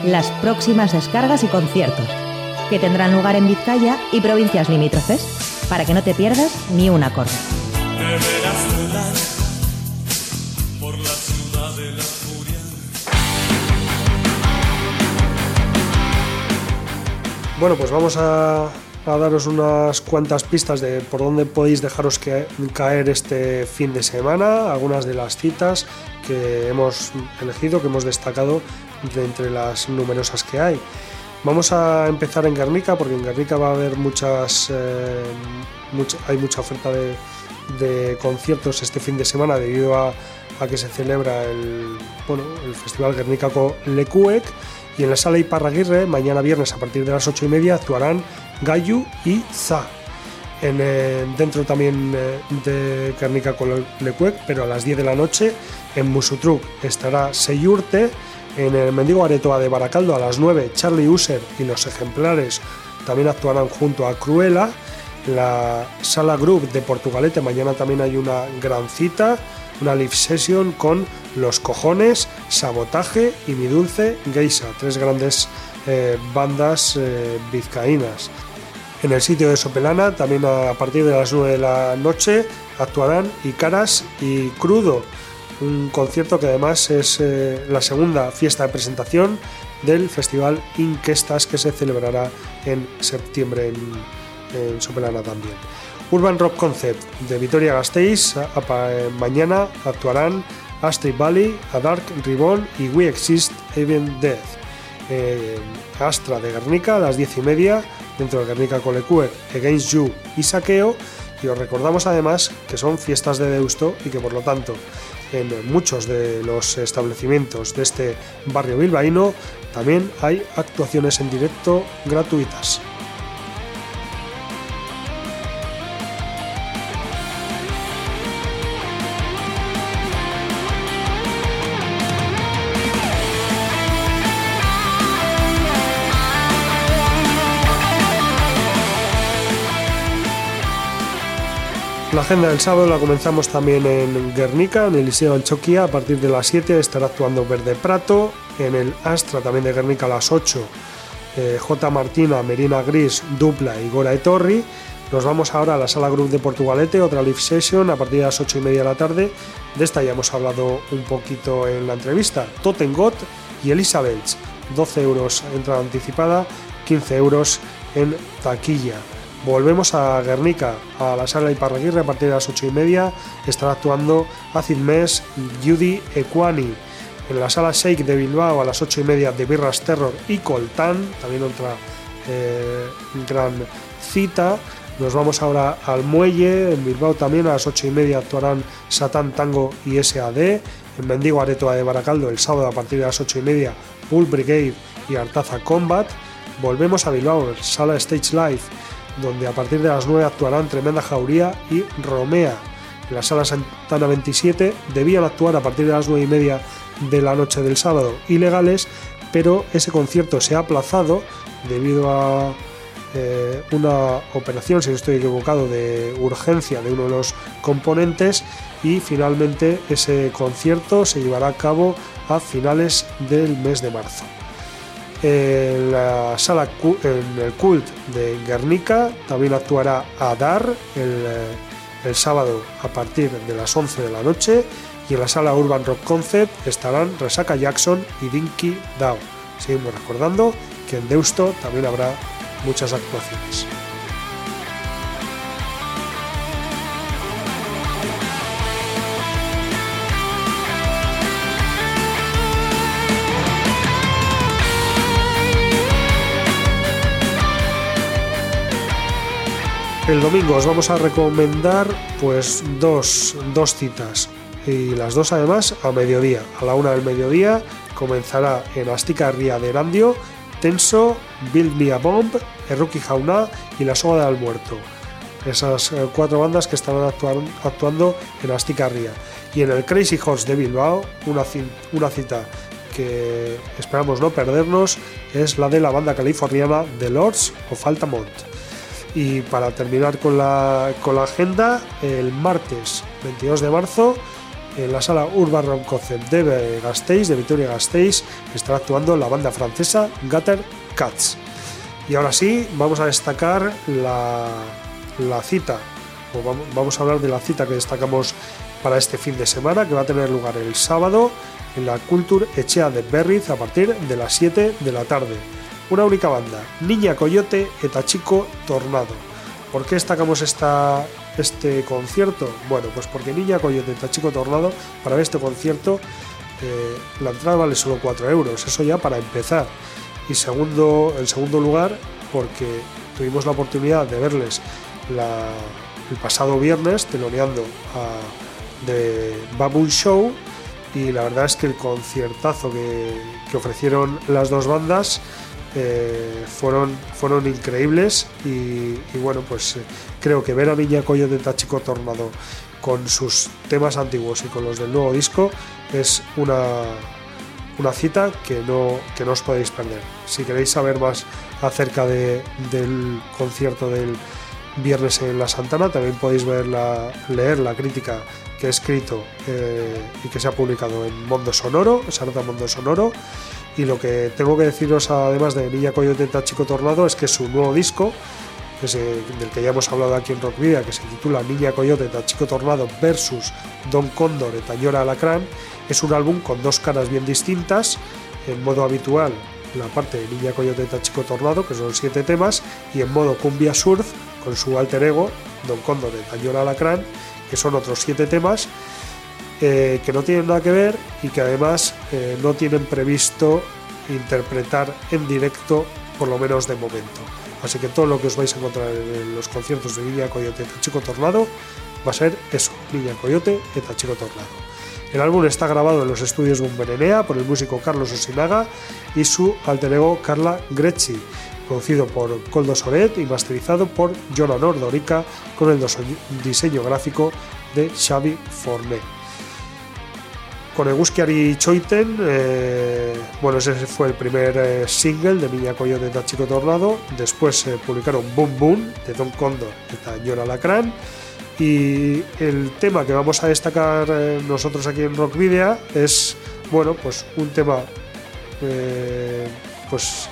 las próximas descargas y conciertos, que tendrán lugar en Vizcaya y provincias limítrofes, para que no te pierdas ni un acorde. Bueno, pues vamos a, a daros unas cuantas pistas de por dónde podéis dejaros que- caer este fin de semana, algunas de las citas que hemos elegido, que hemos destacado de entre las numerosas que hay. Vamos a empezar en Guernica, porque en Guernica va a haber muchas, eh, hay mucha oferta de, conciertos este fin de semana debido a, que se celebra el, bueno, el Festival Guernica Lecuec y en la sala Iparraguirre mañana viernes a partir de las 8 y media actuarán Gayu y Za. En, eh, dentro también eh, de Guernica con Lecuec, pero a las 10 de la noche en Musutruc estará Seyurte, en el Mendigo Aretoa de Baracaldo a las 9 Charlie User y los ejemplares también actuarán junto a Cruella. La sala Group de Portugalete mañana también hay una gran cita, una live session con Los Cojones, Sabotaje y Mi Dulce Geisa, tres grandes eh, bandas eh, vizcaínas. En el sitio de Sopelana, también a partir de las 9 de la noche, actuarán Icaras y Crudo, un concierto que además es eh, la segunda fiesta de presentación del Festival Inquestas que se celebrará en septiembre en, Sopelana también. Urban Rock Concept de Vitoria Gasteiz, eh, mañana actuarán Astrid Valley, A Dark Ribbon y We Exist Even Death en Astra de Guernica a las 10 y media, dentro de Guernica Colecue, Against You y Saqueo. Y os recordamos además que son fiestas de Deusto y que por lo tanto en muchos de los establecimientos de este barrio bilbaíno también hay actuaciones en directo gratuitas. La agenda del sábado la comenzamos también en Guernica, en el Liceo Anchoquia, a partir de las 7 estará actuando Verde Prato, en el Astra también de Guernica a las 8, eh, J. Martina, Merina Gris, Dupla y Gora Etorri. Nos vamos ahora a la sala Group de Portugalete, otra live session a partir de las 8 y media de la tarde. De esta ya hemos hablado un poquito en la entrevista. Totengot y Elizabeth, 12 euros entrada anticipada, 15 euros en taquilla. Volvemos a Guernica, a la sala Iparraguirre a partir de las 8 y media. Estará actuando Acid Mess Judy Equani. En la sala Shake de Bilbao a las 8 y media de Birras Terror y Coltán, también otra eh, gran cita. Nos vamos ahora al muelle, en Bilbao también a las 8 y media actuarán Satán Tango y SAD. En Mendigo Aretoa de Baracaldo el sábado a partir de las 8 y media Bull Brigade y Artaza Combat. Volvemos a Bilbao, sala Stage Live, donde a partir de las 9 actuarán Tremenda Jauría y Romea. En la sala Santana 27 debían actuar a partir de las 9 y media de la noche del sábado ilegales, pero ese concierto se ha aplazado debido a eh, una operación, si no estoy equivocado, de urgencia de uno de los componentes y finalmente ese concierto se llevará a cabo a finales del mes de marzo. En la sala en el cult de Guernica también actuará Adar el, eh, el sábado a partir de las 11 de la noche y en la sala Urban Rock Concept estarán Resaca Jackson y Dinky Dow. Seguimos recordando que en Deusto también habrá muchas actuaciones. El domingo os vamos a recomendar pues dos, dos citas y las dos además a mediodía. A la una del mediodía comenzará en Astica Ría de Erandio, Tenso, Build Me a Bomb, Eruki Jauna y La Soga del Muerto. Esas eh, cuatro bandas que estarán actuando en Astica Ría. Y en el Crazy Horse de Bilbao, una, una cita que esperamos no perdernos es la de la banda californiana The Lords of Altamont. Y para terminar con la, con la agenda, el martes 22 de marzo en la sala Urban Rock Concept de Gasteiz, de Vitoria Gasteiz, estará actuando la banda francesa Gutter Cats. Y ahora sí, vamos a destacar la, la cita, o vamos, vamos a hablar de la cita que destacamos para este fin de semana, que va a tener lugar el sábado en la Culture Echea de Berriz a partir de las 7 de la tarde. Una única banda, Niña Coyote eta Chico Tornado. ¿Por qué destacamos esta, este concierto? Bueno, pues porque Niña Coyote eta Chico Tornado, para ver este concierto, eh, la entrada vale solo 4 euros, eso ya para empezar. Y segundo, en segundo lugar, porque tuvimos la oportunidad de verles el pasado viernes teloneando a The Baboon Show y la verdad es que el conciertazo que, que ofrecieron las dos bandas eh, fueron, fueron increíbles y, y bueno pues eh, creo que ver a Niña Coyote de Tachico Tornado con sus temas antiguos y con los del nuevo disco es una, una cita que no, que no os podéis perder. Si queréis saber más acerca de- del concierto del viernes en La Santana, también podéis ver la- leer la crítica que he escrito eh, y que se ha publicado en Mondo Sonoro, esa nota Mondo Sonoro. Y lo que tengo que deciros, además de Niña Coyote Tachico Tornado, es que su nuevo disco, que se- del que ya hemos hablado aquí en Rock Video, que se titula Niña Coyote Tachico Tornado versus Don Cóndor y Tañora Alacrán, es un álbum con dos caras bien distintas. En modo habitual, la parte de Niña Coyote Tachico Tornado, que son siete temas, y en modo Cumbia Surf, con su alter ego, Don Cóndor y Tañora Alacrán, que son otros siete temas eh, que no tienen nada que ver y que además eh, no tienen previsto interpretar en directo, por lo menos de momento. Así que todo lo que os vais a encontrar en los conciertos de Niña Coyote y Chico Tornado va a ser eso, Niña Coyote y Chico Tornado. El álbum está grabado en los estudios Bumberenea por el músico Carlos Osinaga y su alter ego Carla Grecci, producido por Coldo Soret y masterizado por Jonan Ordorica con el diseño gráfico de Xavi Forné. Con Eguskiari Choiten, eh, bueno, ese fue el primer eh, single de Niña Coyote de Chico Tornado. Después se publicaron Boom Boom de Don Condor de Ñora Lacrán. Y el tema que vamos a destacar eh, nosotros aquí en Rock Video es, bueno, pues un tema, eh, pues,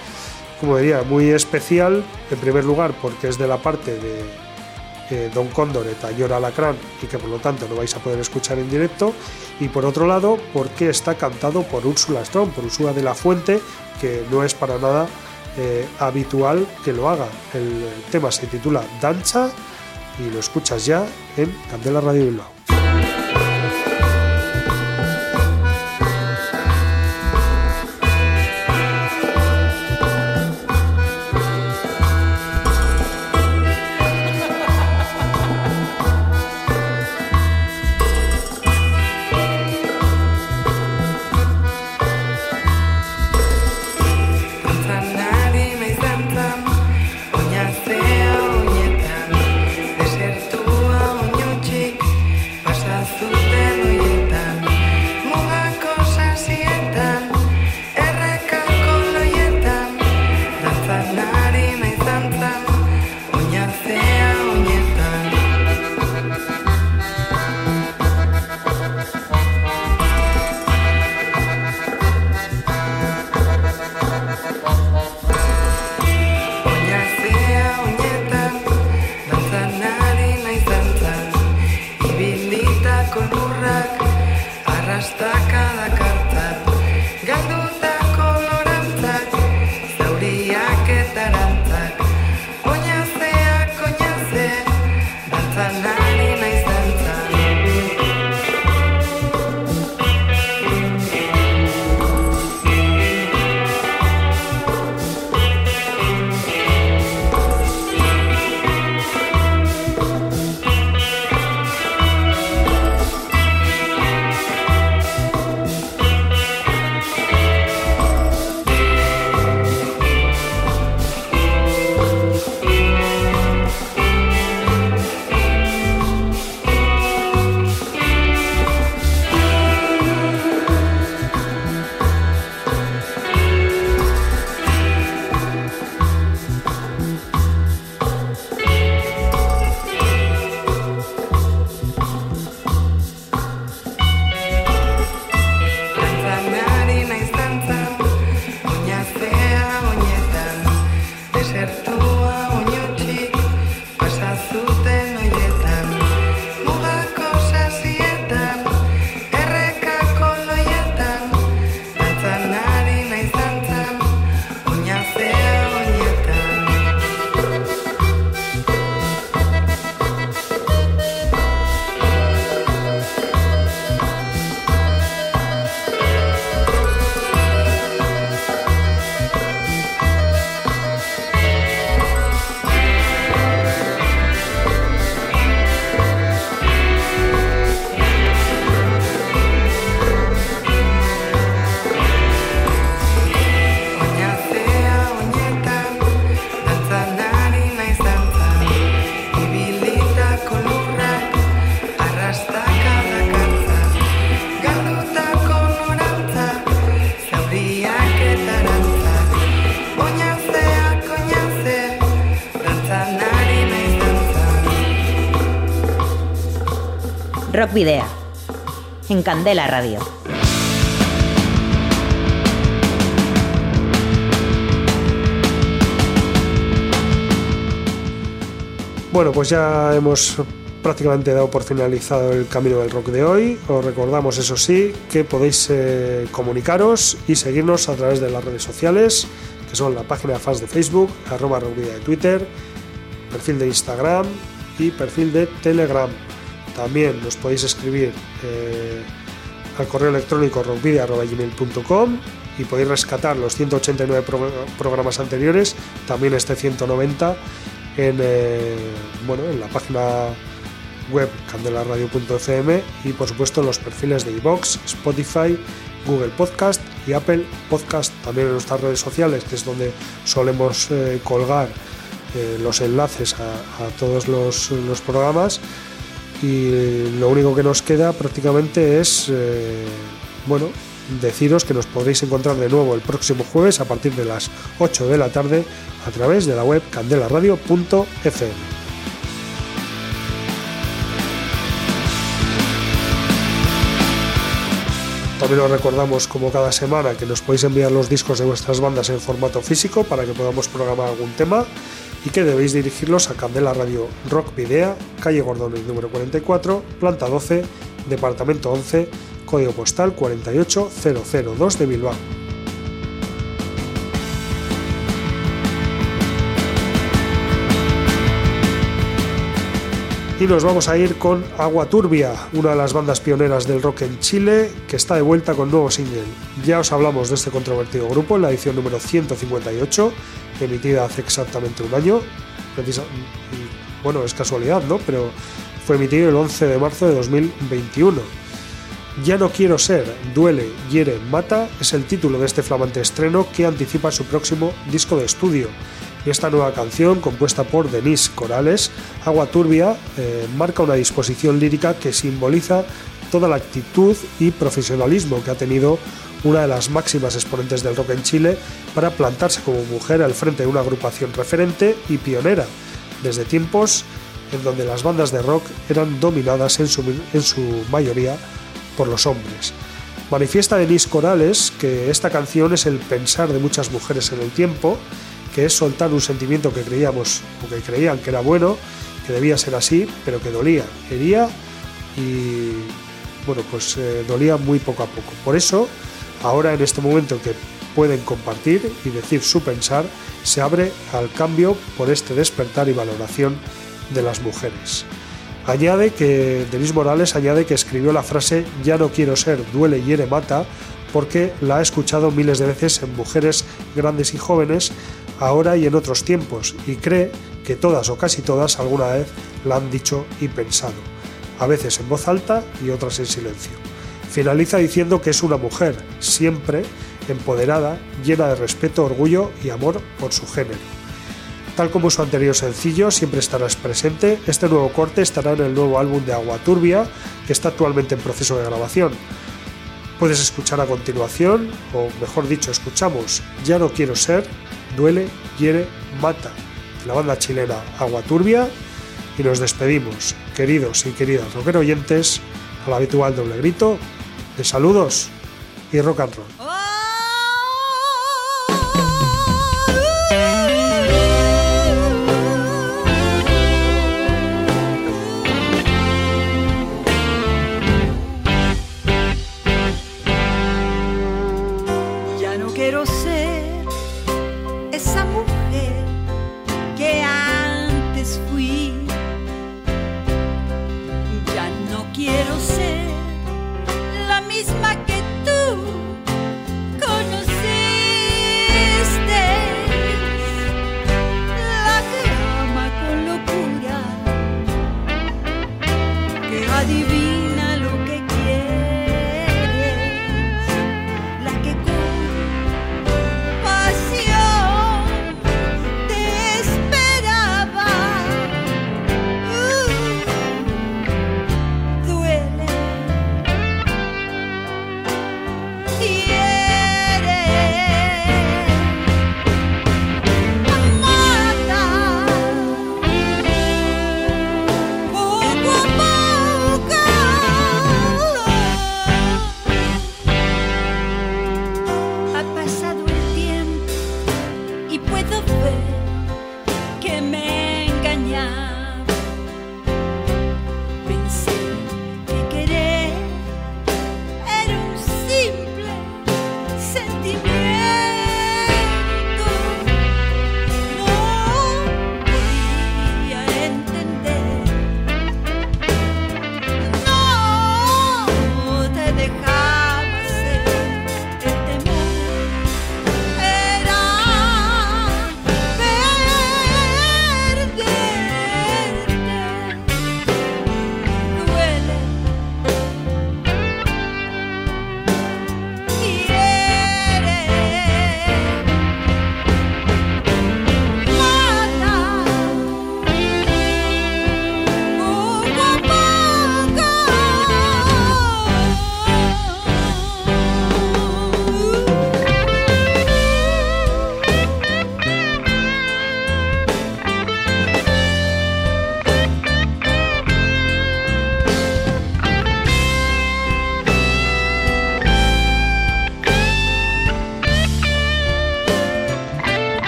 como diría, muy especial. En primer lugar, porque es de la parte de Don Cóndor eta Llora Alacrán y que por lo tanto no vais a poder escuchar en directo. Y por otro lado, porque está cantado por Úrsula Strong, por Úrsula de la Fuente, que no es para nada eh, habitual que lo haga. El tema se titula Dancha y lo escuchas ya en Candela Radio Bilbao. Video. En Candela Radio. Bueno, pues ya hemos prácticamente dado por finalizado el camino del rock de hoy. Os recordamos, eso sí, que podéis eh, comunicaros y seguirnos a través de las redes sociales, que son la página de fans de Facebook, arroba rockvidia de Twitter, perfil de Instagram y perfil de Telegram. También nos podéis escribir eh, al correo electrónico rockvidia.gmail.com y podéis rescatar los 189 pro- programas anteriores, también este 190 en, eh, bueno, en la página web candelaradio.fm y por supuesto en los perfiles de iVoox, Spotify, Google Podcast y Apple Podcast, también en nuestras redes sociales, que es donde solemos eh, colgar los enlaces a, todos los programas y lo único que nos queda prácticamente es eh, bueno deciros que nos podréis encontrar de nuevo el próximo jueves a partir de las 8 de la tarde a través de la web candelaradio.fm. También os recordamos, como cada semana, que nos podéis enviar los discos de vuestras bandas en formato físico para que podamos programar algún tema y que debéis dirigirlos a Candela Radio Rock Video, calle Gordón, número 44, planta 12, departamento 11, código postal 48002 de Bilbao. Y nos vamos a ir con Agua Turbia, una de las bandas pioneras del rock en Chile, que está de vuelta con nuevo single. Ya os hablamos de este controvertido grupo en la edición número 158, emitida hace exactamente un año. Bueno, es casualidad, ¿no? Pero fue emitido el 11 de marzo de 2021. Ya no quiero ser, duele, hiere, mata es el título de este flamante estreno que anticipa su próximo disco de estudio. Esta nueva canción, compuesta por Denise Corales, Agua Turbia, eh, marca una disposición lírica que simboliza toda la actitud y profesionalismo que ha tenido una de las máximas exponentes del rock en Chile para plantarse como mujer al frente de una agrupación referente y pionera, desde tiempos en donde las bandas de rock eran dominadas en su, en su mayoría por los hombres. Manifiesta Denise Corales que esta canción es el pensar de muchas mujeres en el tiempo, que es soltar un sentimiento que creíamos o que creían que era bueno, que debía ser así, pero que dolía, hería y bueno, pues eh, dolía muy poco a poco. Por eso, ahora en este momento que pueden compartir y decir su pensar, se abre al cambio por este despertar y valoración de las mujeres. Añade que Denis Morales añade que escribió la frase ya no quiero ser, duele, hiere, mata, porque la ha escuchado miles de veces en mujeres grandes y jóvenes, ahora y en otros tiempos, y cree que todas o casi todas alguna vez la han dicho y pensado, a veces en voz alta y otras en silencio. Finaliza diciendo que es una mujer, siempre empoderada, llena de respeto, orgullo y amor por su género. Tal como su anterior sencillo, siempre estarás presente, este nuevo corte estará en el nuevo álbum de Agua Turbia, que está actualmente en proceso de grabación. Puedes escuchar a continuación, o mejor dicho, escuchamos Ya no quiero ser, duele, hiere, mata, la banda chilena Agua Turbia, y nos despedimos, queridos y queridas rocker oyentes, al habitual doble grito de saludos y rock and roll.